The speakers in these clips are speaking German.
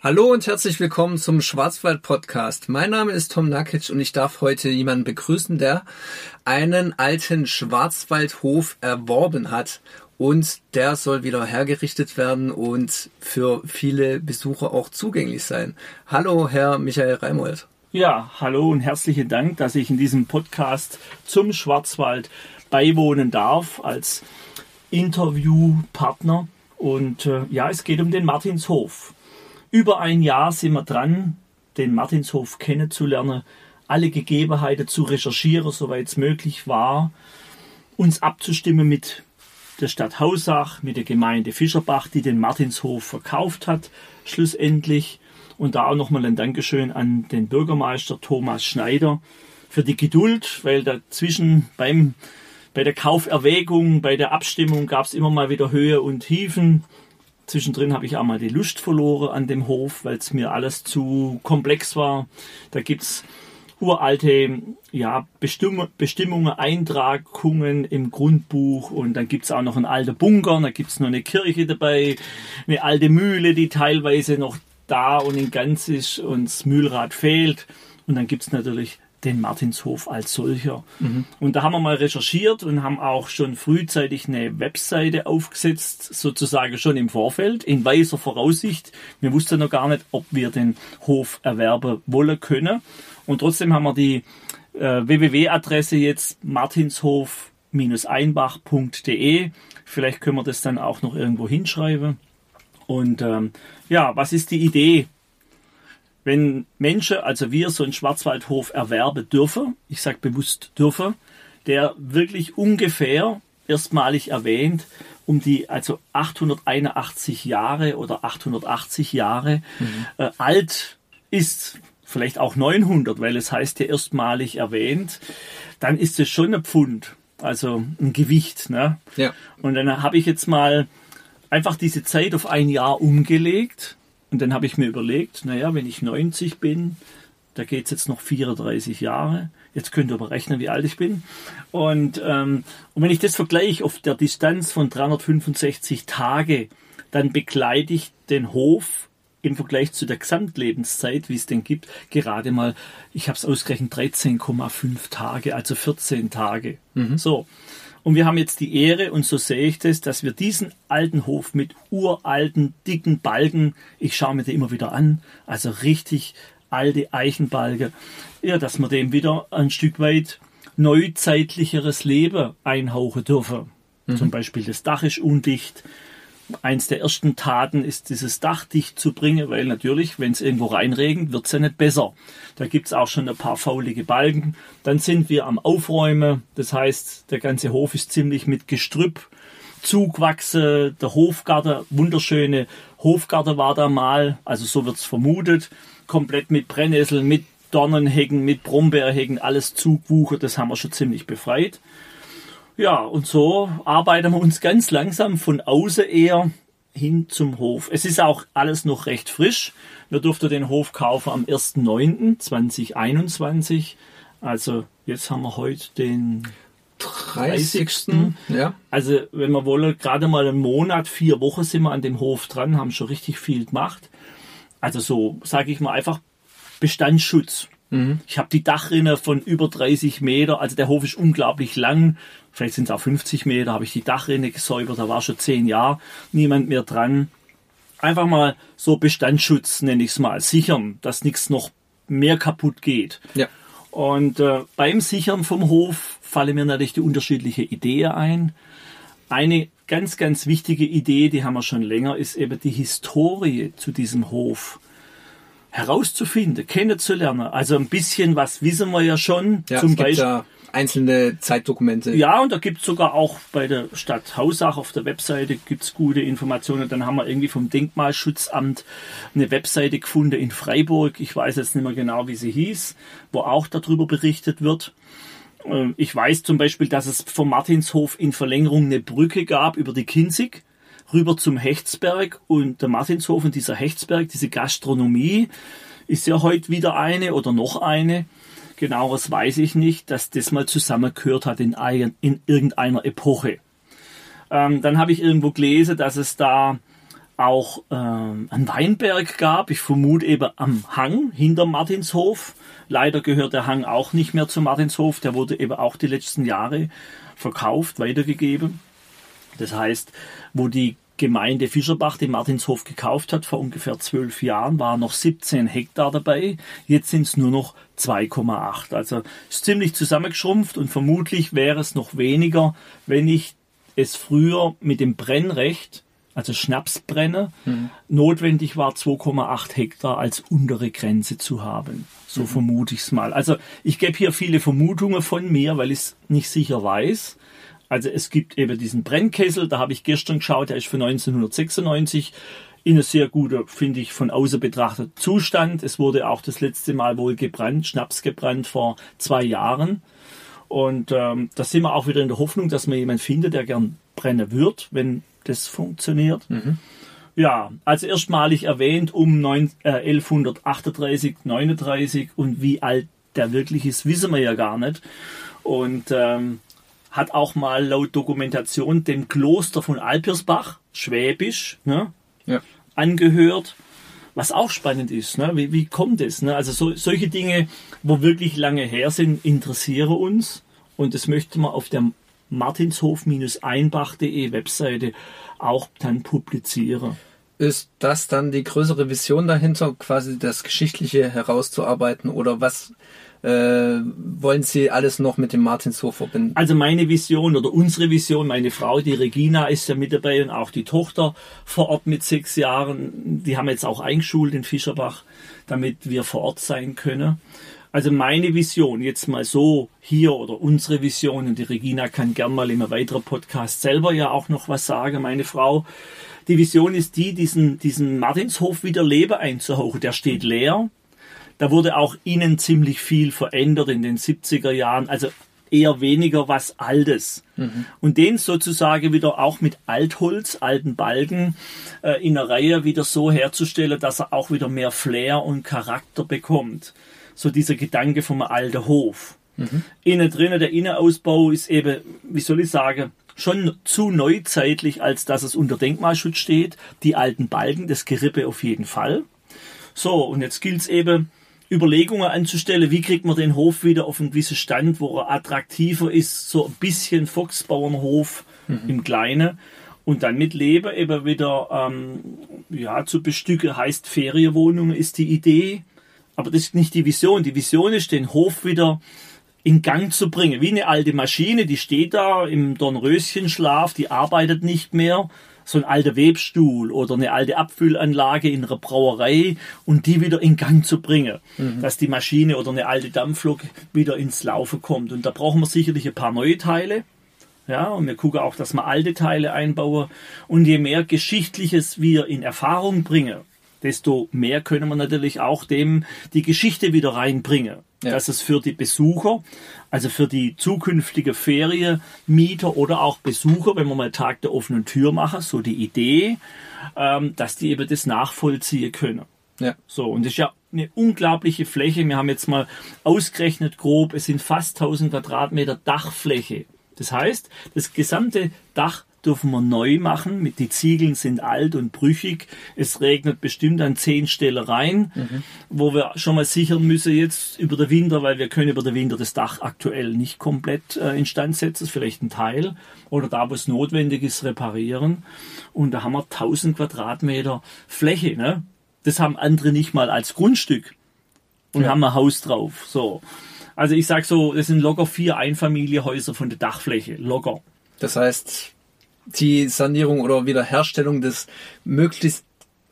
Hallo und herzlich willkommen zum Schwarzwald Podcast. Mein Name ist Tom Nakic und ich darf heute jemanden begrüßen, der einen alten Schwarzwaldhof erworben hat und der soll wieder hergerichtet werden und für viele Besucher auch zugänglich sein. Hallo, Herr Michael Reimold. Ja, hallo und herzlichen Dank, dass ich in diesem Podcast zum Schwarzwald beiwohnen darf als Interviewpartner. Und äh, ja, es geht um den Martinshof. Über ein Jahr sind wir dran, den Martinshof kennenzulernen, alle Gegebenheiten zu recherchieren, soweit es möglich war, uns abzustimmen mit der Stadt Hausach, mit der Gemeinde Fischerbach, die den Martinshof verkauft hat, schlussendlich. Und da auch nochmal ein Dankeschön an den Bürgermeister Thomas Schneider für die Geduld, weil dazwischen beim, bei der Kauferwägung, bei der Abstimmung gab es immer mal wieder Höhe und Tiefen. Zwischendrin habe ich auch mal die Lust verloren an dem Hof, weil es mir alles zu komplex war. Da gibt es uralte ja, Bestimm Bestimmungen, Eintragungen im Grundbuch und dann gibt es auch noch einen alten Bunker, da gibt es noch eine Kirche dabei, eine alte Mühle, die teilweise noch da und in ganz ist und das Mühlrad fehlt. Und dann gibt es natürlich den Martinshof als solcher. Mhm. Und da haben wir mal recherchiert und haben auch schon frühzeitig eine Webseite aufgesetzt, sozusagen schon im Vorfeld, in weiser Voraussicht. Wir wussten noch gar nicht, ob wir den Hof erwerben wollen können. Und trotzdem haben wir die äh, www-Adresse jetzt martinshof-einbach.de. Vielleicht können wir das dann auch noch irgendwo hinschreiben. Und ähm, ja, was ist die Idee wenn Menschen, also wir, so einen Schwarzwaldhof erwerben dürfen, ich sage bewusst dürfen, der wirklich ungefähr erstmalig erwähnt um die also 881 Jahre oder 880 Jahre mhm. äh, alt ist, vielleicht auch 900, weil es heißt ja erstmalig erwähnt, dann ist es schon ein Pfund, also ein Gewicht. Ne? Ja. Und dann habe ich jetzt mal einfach diese Zeit auf ein Jahr umgelegt und dann habe ich mir überlegt, naja, wenn ich 90 bin, da geht es jetzt noch 34 Jahre. Jetzt könnt ihr aber rechnen, wie alt ich bin. Und, ähm, und wenn ich das vergleiche auf der Distanz von 365 Tage, dann begleite ich den Hof im Vergleich zu der Gesamtlebenszeit, wie es denn gibt, gerade mal, ich habe es ausgerechnet, 13,5 Tage, also 14 Tage. Mhm. So. Und wir haben jetzt die Ehre, und so sehe ich das, dass wir diesen alten Hof mit uralten, dicken Balken, ich schaue mir den immer wieder an, also richtig alte Eichenbalge, ja, dass wir dem wieder ein Stück weit neuzeitlicheres Leben einhauchen dürfen. Mhm. Zum Beispiel das Dach ist undicht, eins der ersten Taten ist, dieses Dach dicht zu bringen, weil natürlich, wenn es irgendwo reinregnet, wird es ja nicht besser. Da gibt es auch schon ein paar faulige Balken. Dann sind wir am Aufräumen. Das heißt, der ganze Hof ist ziemlich mit Gestrüpp zugewachsen. Der Hofgarten, wunderschöne Hofgarten war da mal, also so wird es vermutet, komplett mit Brennnesseln, mit Dornenhecken, mit Brombeerhecken, alles zugewuchert. Das haben wir schon ziemlich befreit. Ja, und so arbeiten wir uns ganz langsam von außen eher hin zum Hof. Es ist auch alles noch recht frisch. Wir durften den Hof kaufen am 1.9.2021. Also jetzt haben wir heute den 30. 30. Ja. Also wenn wir wollen, gerade mal einen Monat, vier Wochen sind wir an dem Hof dran, haben schon richtig viel gemacht. Also so, sage ich mal, einfach Bestandsschutz. Mhm. Ich habe die Dachrinne von über 30 Meter, also der Hof ist unglaublich lang, vielleicht sind es auch 50 Meter, habe ich die Dachrinne gesäubert, da war schon zehn Jahre niemand mehr dran. Einfach mal so Bestandsschutz, nenne ich es mal, sichern, dass nichts noch mehr kaputt geht. Ja. Und äh, beim Sichern vom Hof fallen mir natürlich die unterschiedliche Ideen ein. Eine ganz, ganz wichtige Idee, die haben wir schon länger, ist eben die Historie zu diesem Hof herauszufinden, kennenzulernen. Also ein bisschen was wissen wir ja schon. Ja, zum Beispiel. Ja einzelne Zeitdokumente. Ja, und da gibt es sogar auch bei der Stadt Hausach auf der Webseite gibt's gute Informationen. Dann haben wir irgendwie vom Denkmalschutzamt eine Webseite gefunden in Freiburg. Ich weiß jetzt nicht mehr genau, wie sie hieß, wo auch darüber berichtet wird. Ähm, ich weiß zum Beispiel, dass es vom Martinshof in Verlängerung eine Brücke gab über die Kinzig rüber zum Hechtsberg und der Martinshof und dieser Hechtsberg, diese Gastronomie, ist ja heute wieder eine oder noch eine. Genaueres weiß ich nicht, dass das mal zusammengehört hat in, ein, in irgendeiner Epoche. Ähm, dann habe ich irgendwo gelesen, dass es da auch äh, einen Weinberg gab. Ich vermute eben am Hang hinter Martinshof. Leider gehört der Hang auch nicht mehr zu Martinshof. Der wurde eben auch die letzten Jahre verkauft, weitergegeben. Das heißt, wo die Gemeinde Fischerbach den Martinshof gekauft hat vor ungefähr zwölf Jahren, waren noch 17 Hektar dabei. Jetzt sind es nur noch 2,8. Also ist ziemlich zusammengeschrumpft und vermutlich wäre es noch weniger, wenn ich es früher mit dem Brennrecht, also Schnapsbrenner, mhm. notwendig war, 2,8 Hektar als untere Grenze zu haben. So mhm. vermute ich es mal. Also ich gebe hier viele Vermutungen von mir, weil ich es nicht sicher weiß. Also es gibt eben diesen Brennkessel, da habe ich gestern geschaut, der ist von 1996 in einem sehr guter, finde ich, von außen betrachtet Zustand. Es wurde auch das letzte Mal wohl gebrannt, Schnaps gebrannt vor zwei Jahren. Und ähm, da sind wir auch wieder in der Hoffnung, dass man jemanden findet, der gern brennen wird, wenn das funktioniert. Mhm. Ja, also erstmalig erwähnt um 9, äh, 1138, 39 und wie alt der wirklich ist, wissen wir ja gar nicht. Und ähm, hat auch mal laut Dokumentation dem Kloster von Alpirsbach, Schwäbisch, ne, ja. angehört. Was auch spannend ist, ne? wie, wie kommt es? Ne? Also so, solche Dinge, wo wirklich lange her sind, interessieren uns. Und das möchte man auf der martinshof-einbach.de Webseite auch dann publizieren. Ist das dann die größere Vision dahinter, quasi das Geschichtliche herauszuarbeiten oder was äh, wollen Sie alles noch mit dem Martinshof verbinden? Also meine Vision oder unsere Vision, meine Frau, die Regina, ist ja mit dabei und auch die Tochter vor Ort mit sechs Jahren. Die haben jetzt auch eingeschult in Fischerbach, damit wir vor Ort sein können. Also meine Vision, jetzt mal so hier oder unsere Vision, und die Regina kann gern mal in einem weiteren Podcast selber ja auch noch was sagen, meine Frau. Die Vision ist die, diesen, diesen Martinshof wieder Leben einzuhauchen. Der steht leer. Da wurde auch innen ziemlich viel verändert in den 70er Jahren. Also eher weniger was Altes. Mhm. Und den sozusagen wieder auch mit Altholz, alten Balken äh, in der Reihe wieder so herzustellen, dass er auch wieder mehr Flair und Charakter bekommt. So dieser Gedanke vom alten Hof. Mhm. Innen drinnen, der Innenausbau ist eben, wie soll ich sagen, schon zu neuzeitlich, als dass es unter Denkmalschutz steht. Die alten Balken, das Gerippe auf jeden Fall. So, und jetzt gilt es eben, Überlegungen anzustellen, wie kriegt man den Hof wieder auf einen gewissen Stand, wo er attraktiver ist, so ein bisschen Volksbauernhof mhm. im Kleinen und dann mit Leben eben wieder ähm, ja, zu bestücken, heißt Ferienwohnungen ist die Idee, aber das ist nicht die Vision. Die Vision ist, den Hof wieder in Gang zu bringen, wie eine alte Maschine, die steht da im Dornröschenschlaf, die arbeitet nicht mehr, so ein alter Webstuhl oder eine alte Abfüllanlage in einer Brauerei und die wieder in Gang zu bringen, mhm. dass die Maschine oder eine alte Dampflok wieder ins Laufen kommt. Und da brauchen wir sicherlich ein paar neue Teile. Ja, und wir gucken auch, dass wir alte Teile einbauen. Und je mehr Geschichtliches wir in Erfahrung bringen, desto mehr können wir natürlich auch dem die Geschichte wieder reinbringen. Ja. Dass es für die Besucher, also für die zukünftige Ferienmieter oder auch Besucher, wenn wir mal Tag der offenen Tür machen, so die Idee, ähm, dass die eben das nachvollziehen können. Ja. So, und das ist ja eine unglaubliche Fläche. Wir haben jetzt mal ausgerechnet grob, es sind fast 1000 Quadratmeter Dachfläche. Das heißt, das gesamte Dach dürfen wir neu machen. Die Ziegeln sind alt und brüchig. Es regnet bestimmt an zehn Stellen rein, mhm. wo wir schon mal sichern müssen jetzt über den Winter, weil wir können über den Winter das Dach aktuell nicht komplett äh, instand setzen, vielleicht ein Teil oder da, wo es notwendig ist, reparieren. Und da haben wir 1000 Quadratmeter Fläche. Ne? Das haben andere nicht mal als Grundstück und ja. haben ein Haus drauf. So. Also ich sag so, das sind locker vier Einfamilienhäuser von der Dachfläche. Locker. Das heißt, die Sanierung oder Wiederherstellung des möglichst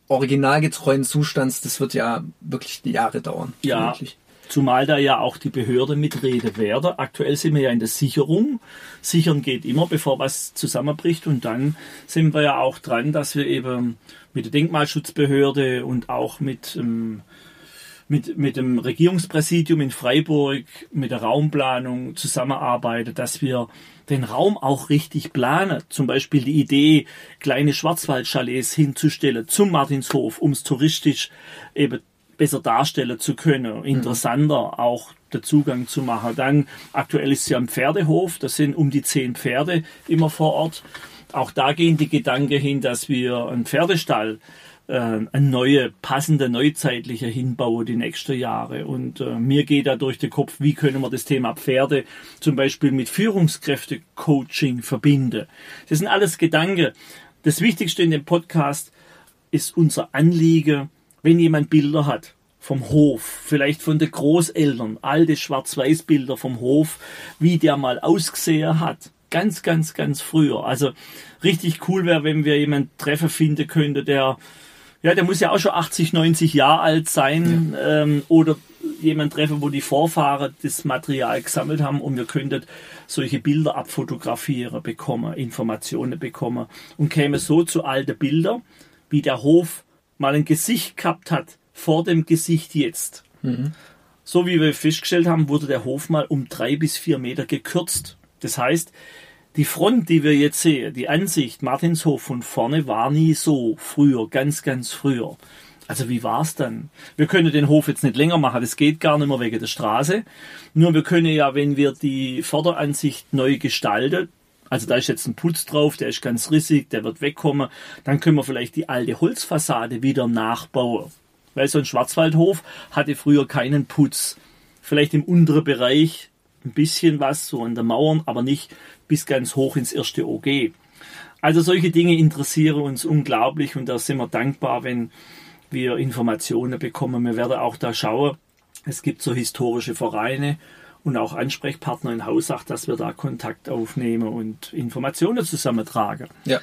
originalgetreuen Zustands, das wird ja wirklich Jahre dauern. Ja. Wirklich. Zumal da ja auch die Behörde mitrede werde. Aktuell sind wir ja in der Sicherung. Sichern geht immer, bevor was zusammenbricht. Und dann sind wir ja auch dran, dass wir eben mit der Denkmalschutzbehörde und auch mit, ähm, mit, mit dem Regierungspräsidium in Freiburg, mit der Raumplanung zusammenarbeiten, dass wir den Raum auch richtig planen. Zum Beispiel die Idee, kleine Schwarzwaldchalets hinzustellen zum Martinshof, um es touristisch eben besser darstellen zu können, interessanter mhm. auch der Zugang zu machen. Dann aktuell ist sie am Pferdehof, das sind um die zehn Pferde immer vor Ort. Auch da gehen die Gedanken hin, dass wir einen Pferdestall eine neue, passende, neuzeitliche hinbauen die nächsten Jahre. Und äh, mir geht da durch den Kopf, wie können wir das Thema Pferde zum Beispiel mit Führungskräfte-Coaching verbinden. Das sind alles Gedanken. Das Wichtigste in dem Podcast ist unser Anliegen, wenn jemand Bilder hat vom Hof, vielleicht von den Großeltern, alte Schwarz-Weiß-Bilder vom Hof, wie der mal ausgesehen hat. Ganz, ganz, ganz früher. Also richtig cool wäre, wenn wir jemanden treffen finden könnte, der ja, der muss ja auch schon 80, 90 Jahre alt sein ja. ähm, oder jemand treffen, wo die Vorfahren das Material gesammelt haben und wir könnten solche Bilder abfotografieren bekommen, Informationen bekommen und käme so zu alten Bildern, wie der Hof mal ein Gesicht gehabt hat vor dem Gesicht jetzt. Mhm. So wie wir festgestellt haben, wurde der Hof mal um drei bis vier Meter gekürzt. Das heißt, die Front, die wir jetzt sehen, die Ansicht Martinshof von vorne war nie so früher, ganz, ganz früher. Also wie war's dann? Wir können den Hof jetzt nicht länger machen, das geht gar nicht mehr wegen der Straße. Nur wir können ja, wenn wir die Vorderansicht neu gestalten, also da ist jetzt ein Putz drauf, der ist ganz rissig, der wird wegkommen, dann können wir vielleicht die alte Holzfassade wieder nachbauen. Weil so ein Schwarzwaldhof hatte früher keinen Putz. Vielleicht im unteren Bereich ein bisschen was, so an der Mauern, aber nicht bis ganz hoch ins erste OG. Also solche Dinge interessieren uns unglaublich und da sind wir dankbar, wenn wir Informationen bekommen. Wir werden auch da schauen. Es gibt so historische Vereine und auch Ansprechpartner in Hausach, dass wir da Kontakt aufnehmen und Informationen zusammentragen. Ja.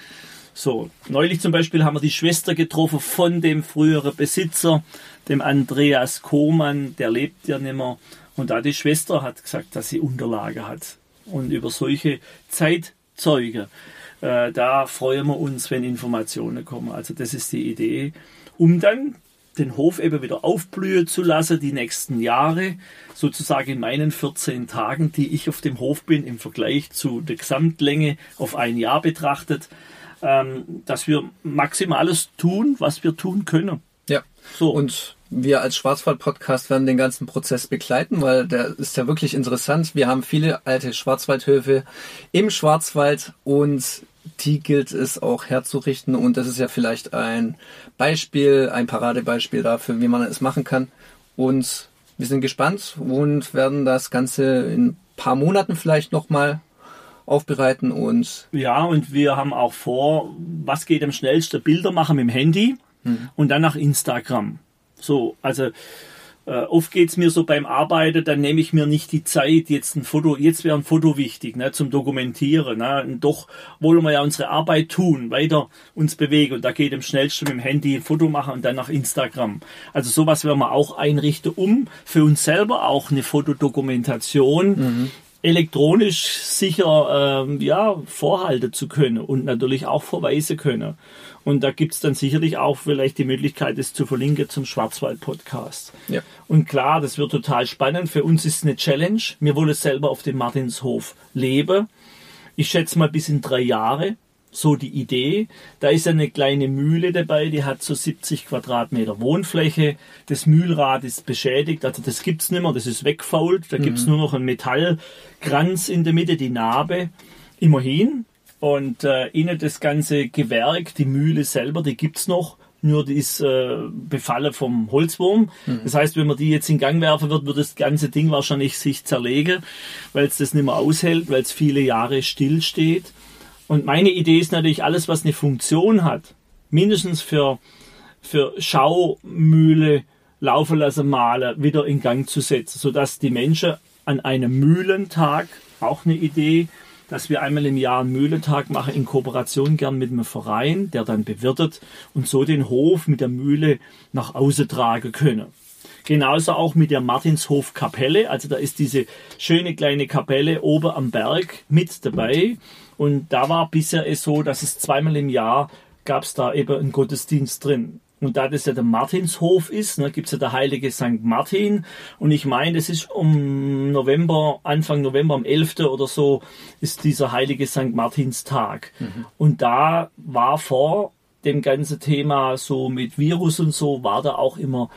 So, neulich zum Beispiel haben wir die Schwester getroffen von dem früheren Besitzer, dem Andreas Kohmann, der lebt ja nicht mehr. Und da die Schwester hat gesagt, dass sie Unterlage hat. Und über solche Zeitzeuge, äh, da freuen wir uns, wenn Informationen kommen. Also das ist die Idee, um dann den Hof eben wieder aufblühen zu lassen, die nächsten Jahre, sozusagen in meinen 14 Tagen, die ich auf dem Hof bin, im Vergleich zu der Gesamtlänge auf ein Jahr betrachtet, ähm, dass wir maximales tun, was wir tun können. Ja. So. Und wir als Schwarzwald-Podcast werden den ganzen Prozess begleiten, weil der ist ja wirklich interessant. Wir haben viele alte Schwarzwaldhöfe im Schwarzwald und die gilt es auch herzurichten und das ist ja vielleicht ein Beispiel, ein Paradebeispiel dafür, wie man es machen kann. Und wir sind gespannt und werden das Ganze in ein paar Monaten vielleicht nochmal aufbereiten und ja und wir haben auch vor, was geht am schnellsten Bilder machen mit dem Handy mhm. und dann nach Instagram. So, also äh, oft geht's mir so beim Arbeiten, dann nehme ich mir nicht die Zeit, jetzt ein Foto, jetzt wäre ein Foto wichtig, ne, zum Dokumentieren. Ne, und doch wollen wir ja unsere Arbeit tun, weiter uns bewegen. Und da geht am schnellsten mit dem Handy ein Foto machen und dann nach Instagram. Also sowas werden wir auch einrichten, um für uns selber auch eine Fotodokumentation mhm elektronisch sicher ähm, ja, vorhalten zu können und natürlich auch verweisen können. Und da gibt's dann sicherlich auch vielleicht die Möglichkeit, es zu verlinken zum Schwarzwald-Podcast. Ja. Und klar, das wird total spannend. Für uns ist es eine Challenge. Wir wollen selber auf dem Martinshof leben. Ich schätze mal bis in drei Jahre so die Idee. Da ist eine kleine Mühle dabei, die hat so 70 Quadratmeter Wohnfläche. Das Mühlrad ist beschädigt, also das gibt's nicht mehr, das ist wegfault. Da mhm. gibt's nur noch einen Metallkranz in der Mitte, die Narbe. Immerhin. Und äh, innen das ganze Gewerk, die Mühle selber, die gibt's noch. Nur die ist äh, befallen vom Holzwurm. Mhm. Das heißt, wenn man die jetzt in Gang werfen wird, wird das ganze Ding wahrscheinlich sich zerlegen, weil es das nicht mehr aushält, weil es viele Jahre still steht. Und meine Idee ist natürlich, alles, was eine Funktion hat, mindestens für, für Schaumühle, laufen lassen, malen, wieder in Gang zu setzen, sodass die Menschen an einem Mühlentag, auch eine Idee, dass wir einmal im Jahr einen Mühlentag machen, in Kooperation gern mit einem Verein, der dann bewirtet und so den Hof mit der Mühle nach außen tragen können. Genauso auch mit der Martinshof Kapelle, also da ist diese schöne kleine Kapelle oben am Berg mit dabei und da war bisher es so, dass es zweimal im Jahr gab es da eben einen Gottesdienst drin. Und da das ja der Martinshof ist, ne, gibt es ja der heilige St. Martin. Und ich meine, das ist um November, Anfang November, am 11. oder so, ist dieser heilige St. Martinstag. Mhm. Und da war vor dem ganzen Thema so mit Virus und so, war da auch immer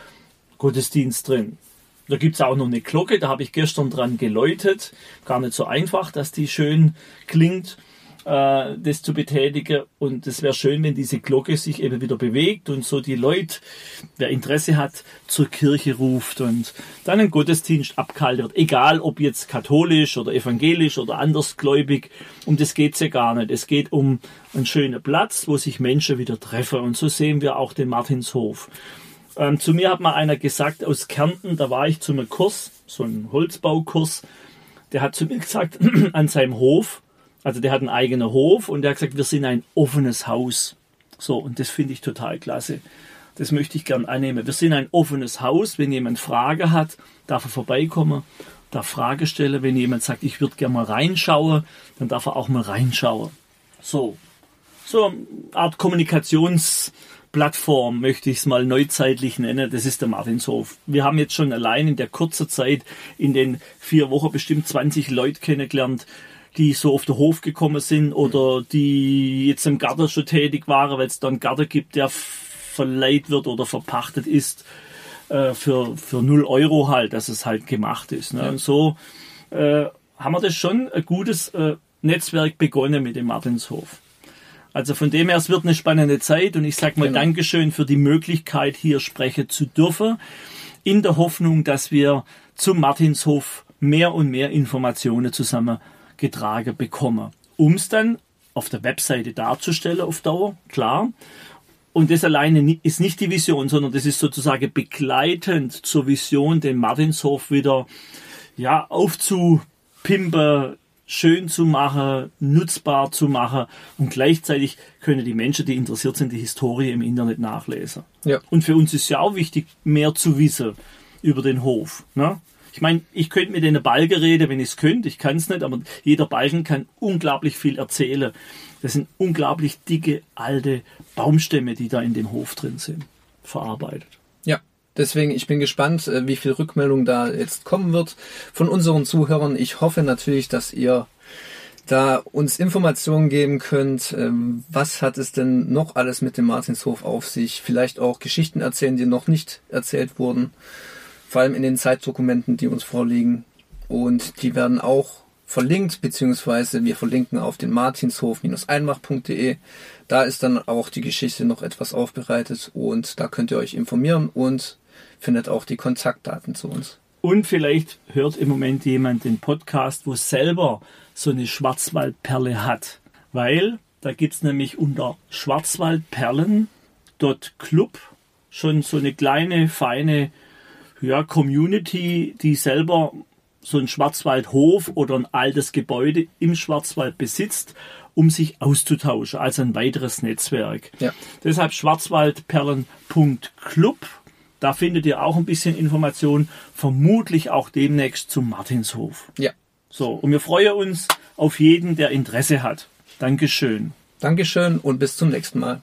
Gottesdienst drin. Da gibt es auch noch eine Glocke, da habe ich gestern dran geläutet. Gar nicht so einfach, dass die schön klingt. äh, das zu betätigen. Und es wäre schön, wenn diese Glocke sich eben wieder bewegt und so die Leute, wer Interesse hat, zur Kirche ruft und dann ein Gottesdienst abgehalten wird. Egal ob jetzt katholisch oder evangelisch oder andersgläubig, um das geht's ja gar nicht. Es geht um einen schönen Platz, wo sich Menschen wieder treffen. Und so sehen wir auch den Martinshof. Ähm, zu mir hat mal einer gesagt aus Kärnten, da war ich zu einem Kurs, so einem Holzbaukurs, der hat zu mir gesagt, an seinem Hof, also der hat einen eigenen Hof und der hat gesagt, wir sind ein offenes Haus. So, und das finde ich total klasse. Das möchte ich gern annehmen. Wir sind ein offenes Haus. Wenn jemand Frage hat, darf er vorbeikommen, darf Frage stellen. Wenn jemand sagt, ich würde gerne mal reinschauen, dann darf er auch mal reinschauen. So, so eine Art Kommunikationsplattform möchte ich es mal neuzeitlich nennen. Das ist der Martinshof. Wir haben jetzt schon allein in der kurzen Zeit, in den vier Wochen bestimmt 20 Leute kennengelernt, die so auf den Hof gekommen sind oder die jetzt im Garten schon tätig waren, weil es da einen Garten gibt, der verleiht wird oder verpachtet ist äh, für, für 0 Euro halt, dass es halt gemacht ist. Ne? Ja. Und so äh, haben wir das schon ein gutes äh, Netzwerk begonnen mit dem Martinshof. Also von dem her, es wird eine spannende Zeit und ich sage mal genau. Dankeschön für die Möglichkeit, hier sprechen zu dürfen, in der Hoffnung, dass wir zum Martinshof mehr und mehr Informationen zusammen getragen bekommen. Um es dann auf der Webseite darzustellen auf Dauer, klar. Und das alleine ist nicht die Vision, sondern das ist sozusagen begleitend zur Vision, den Martinshof wieder ja, aufzupimpen, schön zu machen, nutzbar zu machen und gleichzeitig können die Menschen, die interessiert sind, die Historie im Internet nachlesen. Ja. Und für uns ist ja auch wichtig, mehr zu wissen über den Hof. Ne? Ich meine, ich könnte mit den Balken reden, wenn ich es könnte. Ich kann es nicht, aber jeder Balken kann unglaublich viel erzählen. Das sind unglaublich dicke, alte Baumstämme, die da in dem Hof drin sind, verarbeitet. Deswegen, ich bin gespannt, äh, wie viel Rückmeldung da jetzt kommen wird von unseren Zuhörern. Ich hoffe natürlich, dass ihr da uns Informationen geben könnt, ähm, was hat es denn noch alles mit dem Martinshof auf sich, vielleicht auch Geschichten erzählen, die noch nicht erzählt wurden vor allem in den Zeitdokumenten, die uns vorliegen. Und die werden auch verlinkt, beziehungsweise wir verlinken auf den martinshof-einmach.de. Da ist dann auch die Geschichte noch etwas aufbereitet und da könnt ihr euch informieren und findet auch die Kontaktdaten zu uns. Und vielleicht hört im Moment jemand den Podcast, wo selber so eine Schwarzwaldperle hat. Weil da gibt es nämlich unter schwarzwaldperlen.club schon so eine kleine, feine ja, Community, die selber so einen Schwarzwaldhof oder ein altes Gebäude im Schwarzwald besitzt, um sich auszutauschen, also ein weiteres Netzwerk. Ja. Deshalb schwarzwaldperlen.club. Da findet ihr auch ein bisschen Information, vermutlich auch demnächst zum Martinshof. Ja. So, und wir freuen uns auf jeden, der Interesse hat. Dankeschön. Dankeschön und bis zum nächsten Mal.